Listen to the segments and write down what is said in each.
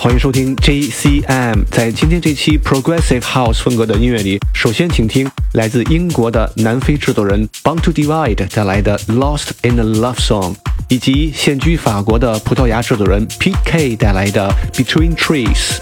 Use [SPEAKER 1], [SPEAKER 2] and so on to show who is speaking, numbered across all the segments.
[SPEAKER 1] 欢迎收听 JCM。在今天这期 Progressive House 风格的音乐里，首先请听来自英国的南非制作人 BUNTO Divide 带来的 Lost in a Love Song，以及现居法国的葡萄牙制作人 PK 带来的 Between Trees。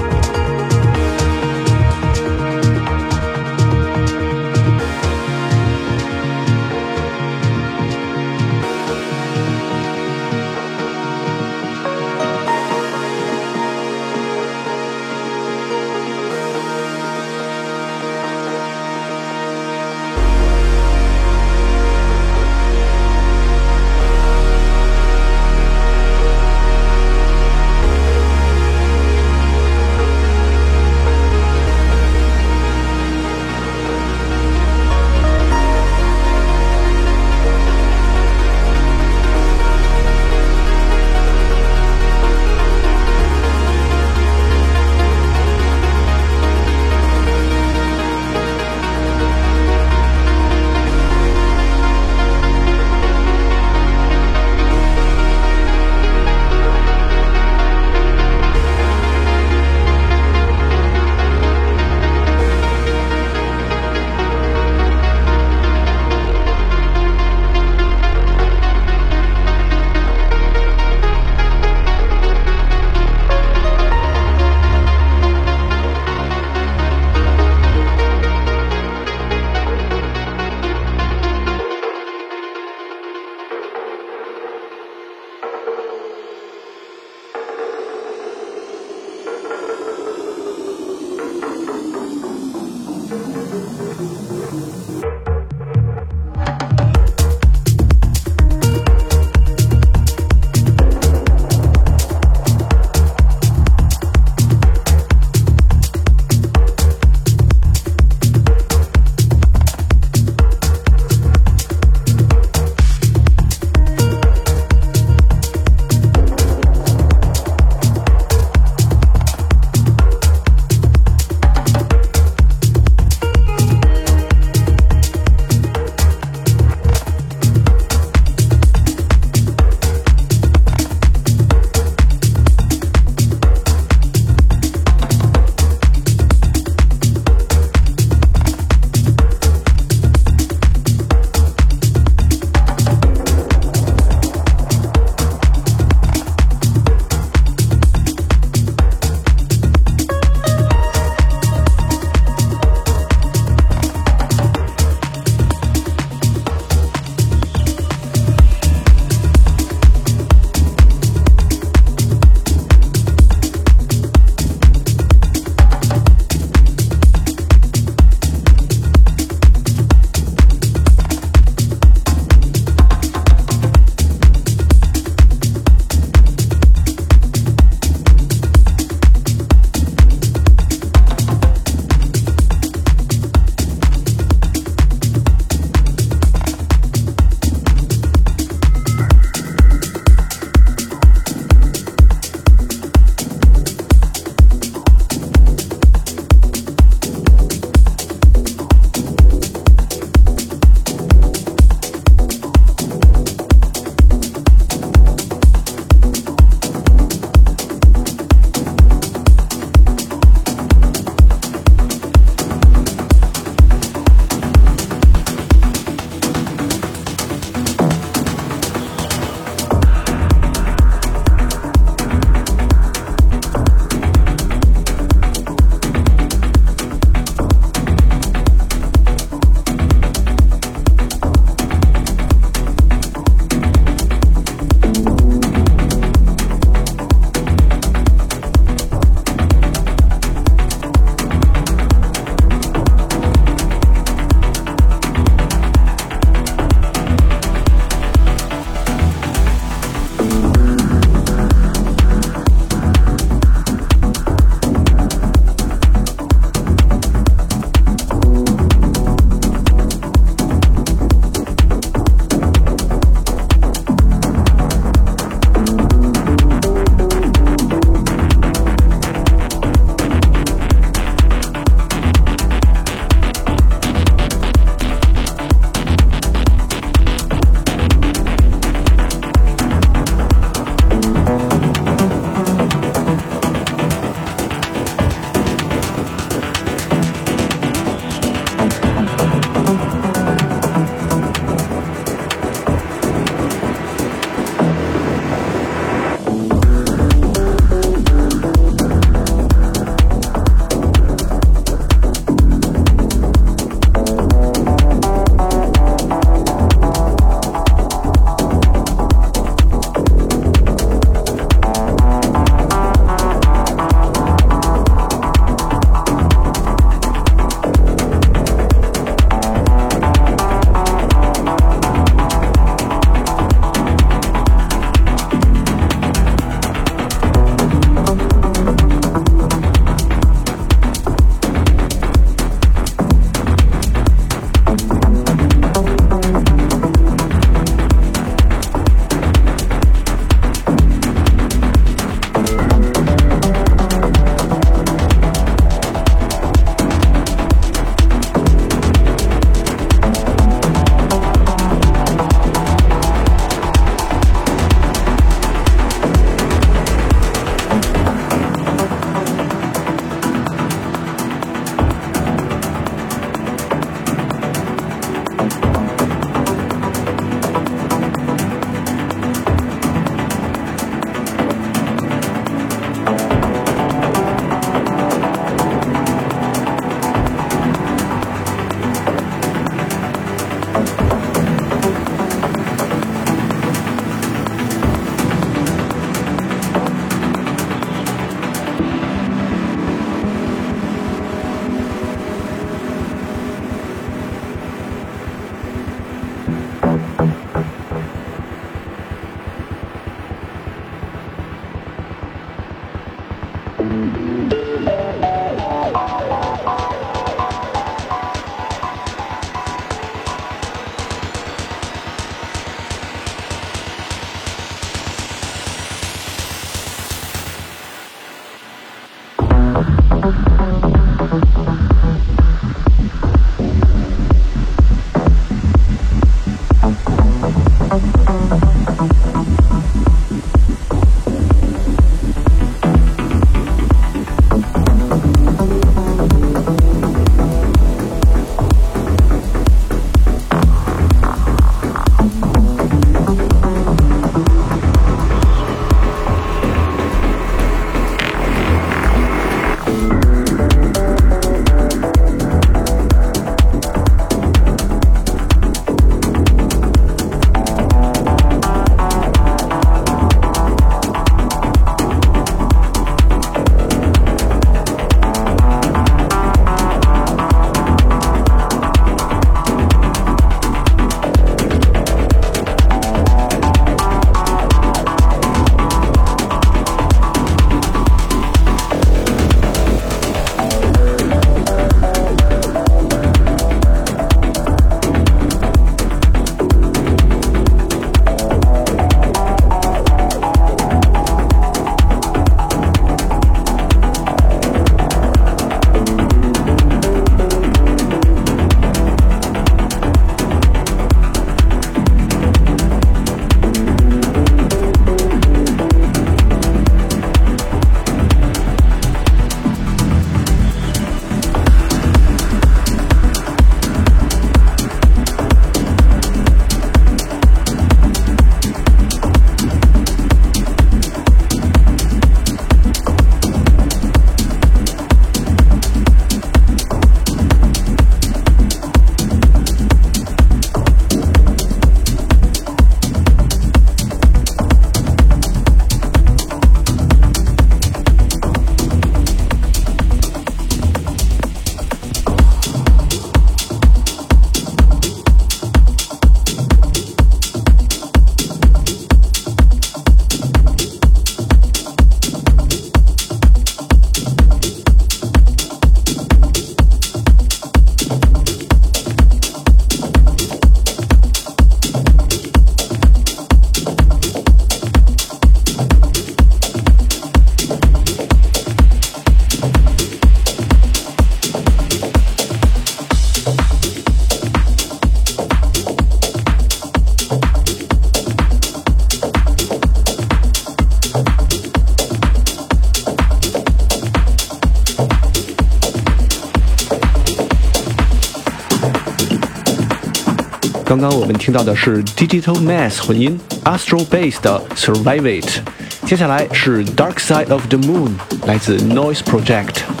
[SPEAKER 2] 刚刚我们听到的是 Digital Mass 混音，Astro Base 的 Survive It，接下来是 Dark Side of the Moon，来自 Noise Project。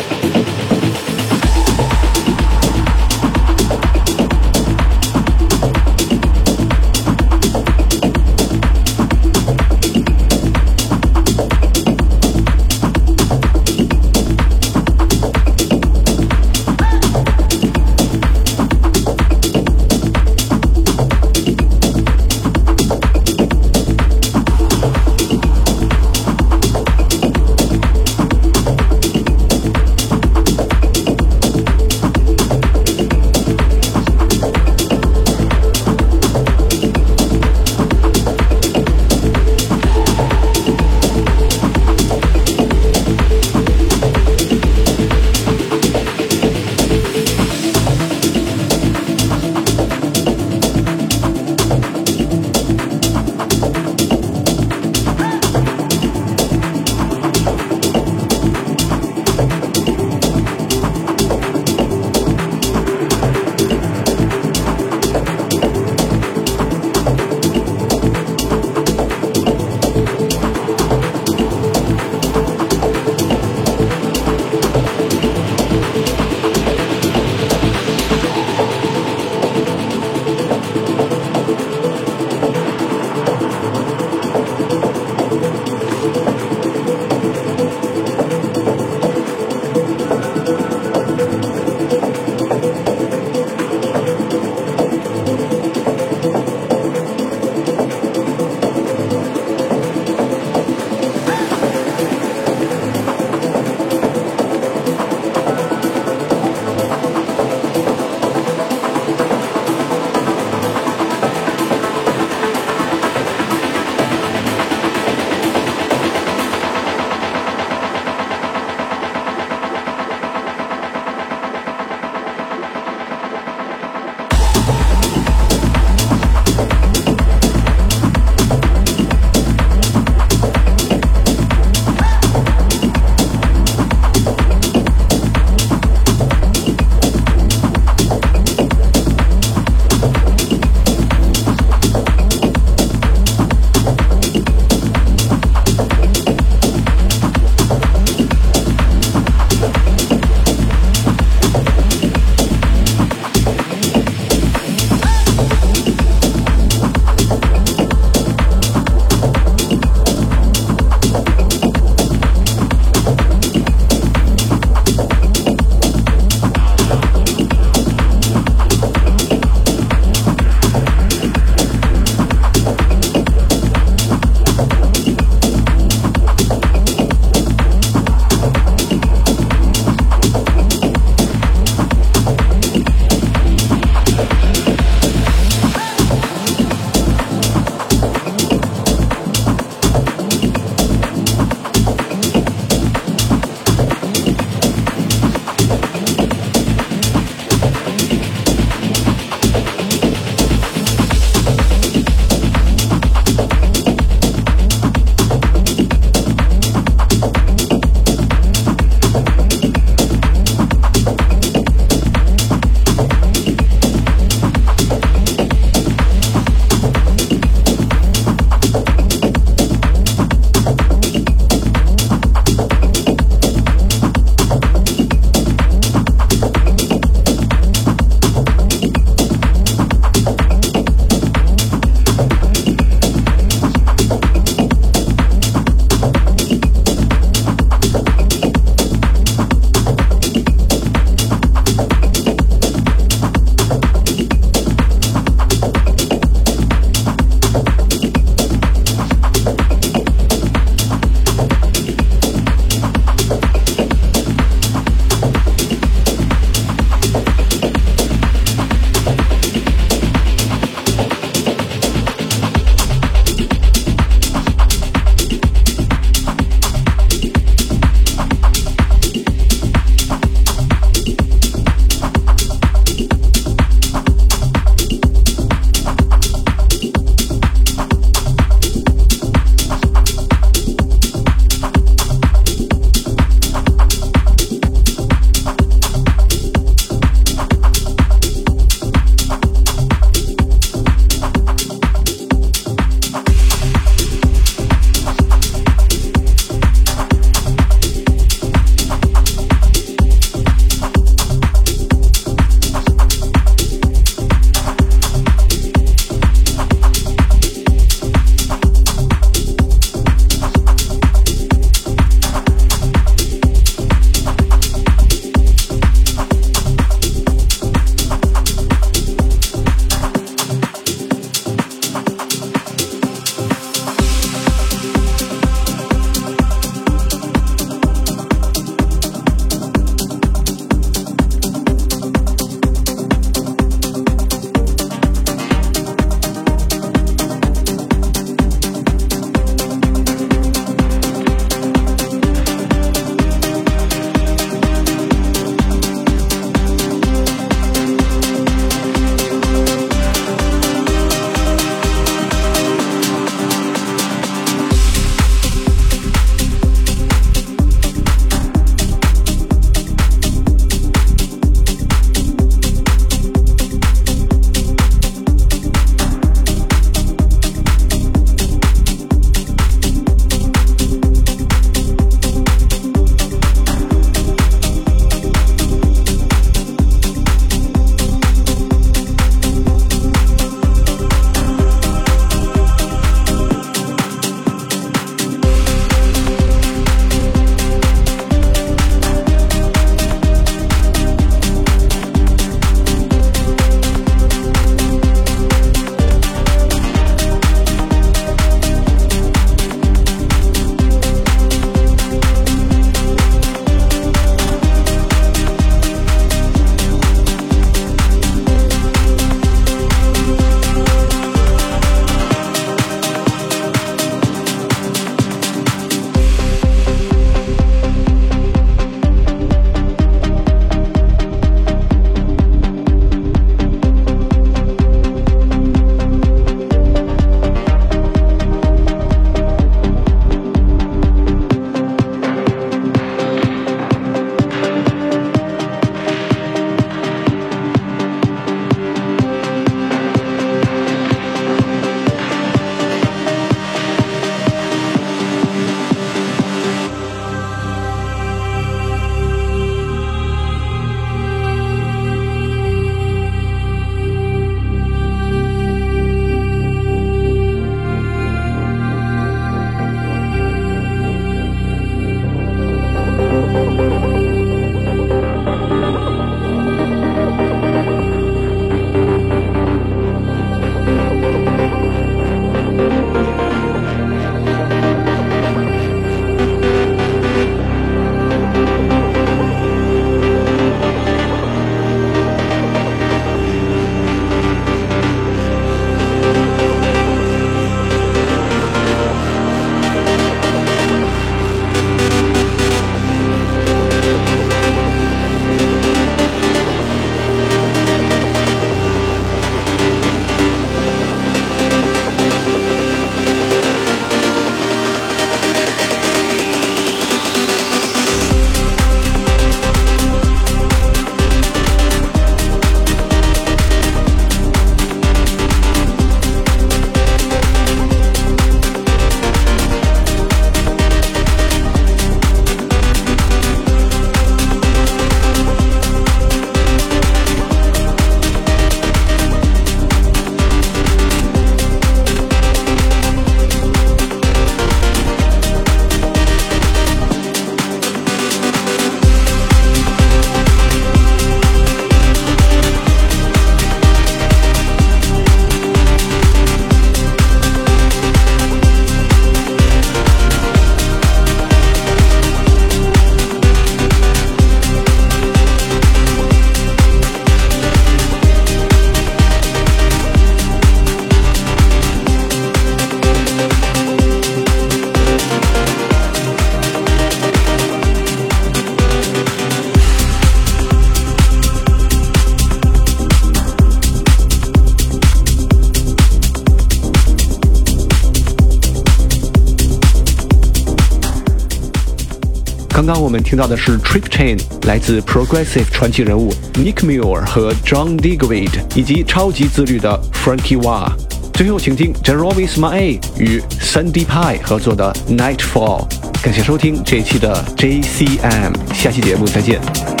[SPEAKER 2] 我们听到的是 Trip Chain，来自 Progressive 传奇人物 Nick Muir 和 John Digweed，以及超级自律的 Frankie w a。最后，请听 Jerome Isma-Ae 与 Sandy Pie 合作的 Nightfall。感谢收听这一期的 JCM，下期节目再见。